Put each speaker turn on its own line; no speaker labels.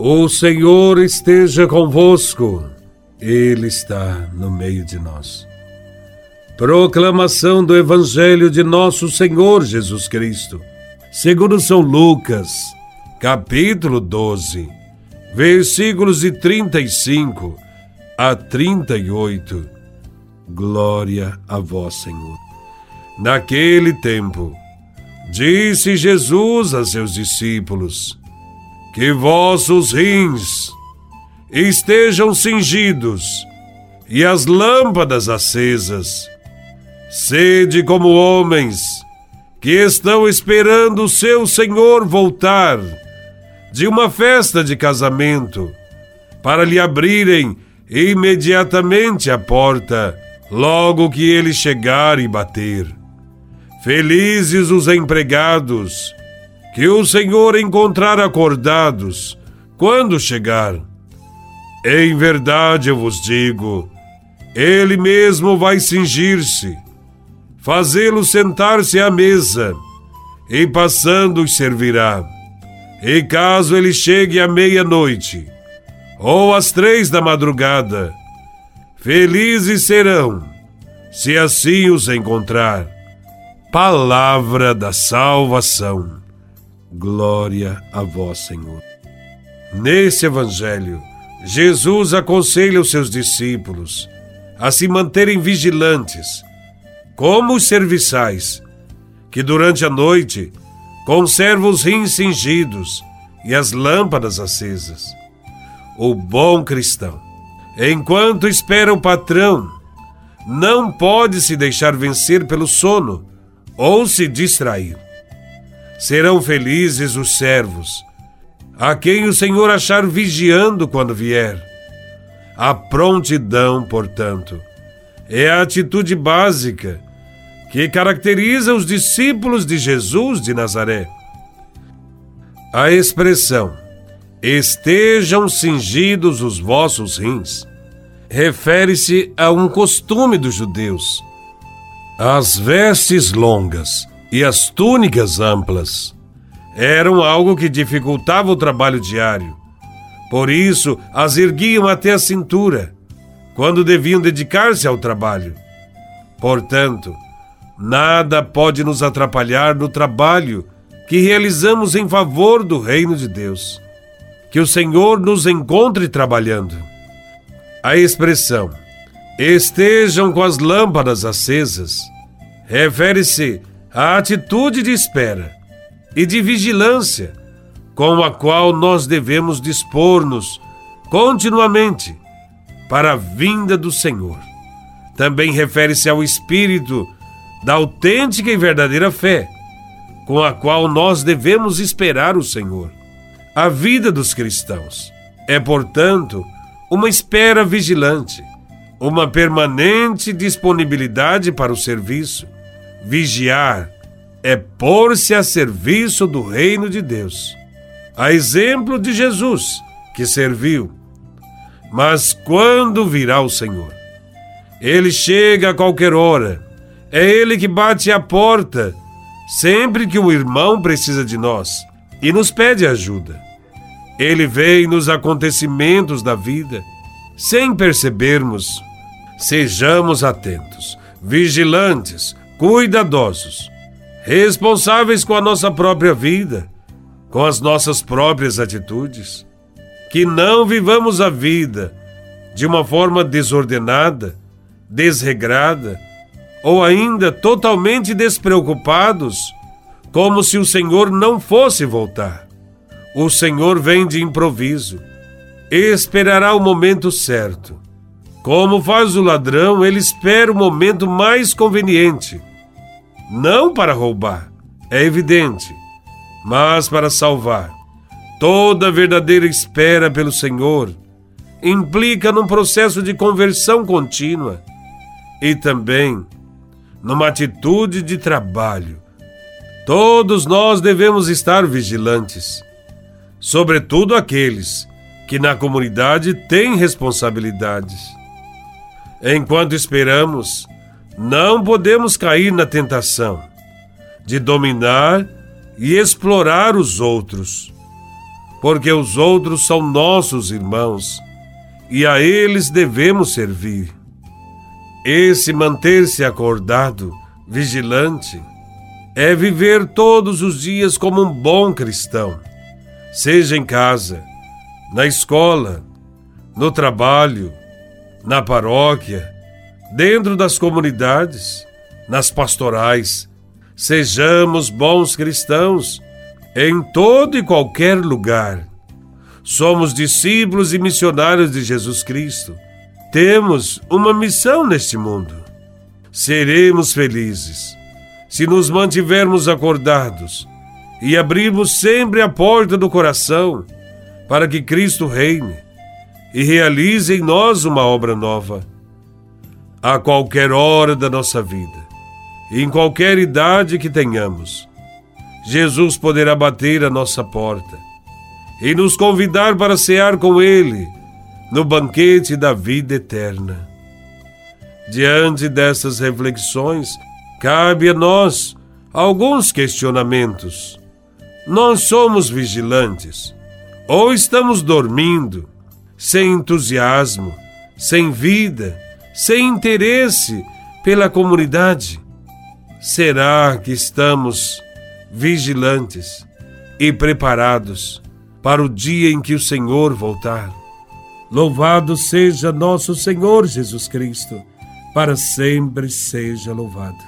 O Senhor esteja convosco, Ele está no meio de nós. Proclamação do Evangelho de Nosso Senhor Jesus Cristo, segundo São Lucas, capítulo 12, versículos de 35 a 38. Glória a Vós, Senhor. Naquele tempo, disse Jesus a seus discípulos: que vossos rins estejam cingidos e as lâmpadas acesas. Sede como homens que estão esperando o seu Senhor voltar de uma festa de casamento, para lhe abrirem imediatamente a porta, logo que ele chegar e bater. Felizes os empregados que o Senhor encontrar acordados quando chegar. Em verdade eu vos digo, ele mesmo vai cingir-se, fazê-lo sentar-se à mesa, e passando os servirá. E caso ele chegue à meia-noite, ou às três da madrugada, felizes serão, se assim os encontrar. Palavra da salvação. Glória a vós, Senhor. Nesse evangelho, Jesus aconselha os seus discípulos a se manterem vigilantes, como os serviçais, que durante a noite conservam os rins cingidos e as lâmpadas acesas. O bom cristão, enquanto espera o patrão, não pode se deixar vencer pelo sono ou se distrair. Serão felizes os servos, a quem o Senhor achar vigiando quando vier. A prontidão, portanto, é a atitude básica que caracteriza os discípulos de Jesus de Nazaré. A expressão estejam cingidos os vossos rins refere-se a um costume dos judeus. As vestes longas e as túnicas amplas eram algo que dificultava o trabalho diário. Por isso, as erguiam até a cintura, quando deviam dedicar-se ao trabalho. Portanto, nada pode nos atrapalhar no trabalho que realizamos em favor do reino de Deus. Que o Senhor nos encontre trabalhando. A expressão estejam com as lâmpadas acesas refere-se a atitude de espera e de vigilância com a qual nós devemos dispor-nos continuamente para a vinda do Senhor. Também refere-se ao espírito da autêntica e verdadeira fé, com a qual nós devemos esperar o Senhor. A vida dos cristãos é, portanto, uma espera vigilante, uma permanente disponibilidade para o serviço Vigiar é pôr-se a serviço do reino de Deus. A exemplo de Jesus, que serviu. Mas quando virá o Senhor? Ele chega a qualquer hora. É ele que bate a porta sempre que o irmão precisa de nós e nos pede ajuda. Ele vem nos acontecimentos da vida sem percebermos. Sejamos atentos, vigilantes, cuidadosos, responsáveis com a nossa própria vida, com as nossas próprias atitudes. Que não vivamos a vida de uma forma desordenada, desregrada ou ainda totalmente despreocupados, como se o Senhor não fosse voltar. O Senhor vem de improviso, esperará o momento certo. Como faz o ladrão, ele espera o momento mais conveniente não para roubar, é evidente, mas para salvar. Toda verdadeira espera pelo Senhor implica num processo de conversão contínua e também numa atitude de trabalho. Todos nós devemos estar vigilantes, sobretudo aqueles que na comunidade têm responsabilidades. Enquanto esperamos, não podemos cair na tentação de dominar e explorar os outros. porque os outros são nossos irmãos e a eles devemos servir. Esse manter-se acordado, vigilante, é viver todos os dias como um bom cristão, seja em casa, na escola, no trabalho, na paróquia, dentro das comunidades, nas pastorais. Sejamos bons cristãos em todo e qualquer lugar. Somos discípulos e missionários de Jesus Cristo. Temos uma missão neste mundo. Seremos felizes se nos mantivermos acordados e abrirmos sempre a porta do coração para que Cristo reine e realize em nós uma obra nova. A qualquer hora da nossa vida, em qualquer idade que tenhamos, Jesus poderá bater a nossa porta e nos convidar para cear com Ele no banquete da vida eterna. Diante dessas reflexões, cabe a nós alguns questionamentos. Nós somos vigilantes ou estamos dormindo, sem entusiasmo, sem vida, sem interesse pela comunidade? Será que estamos vigilantes e preparados para o dia em que o Senhor voltar? Louvado seja nosso Senhor Jesus Cristo, para sempre seja louvado.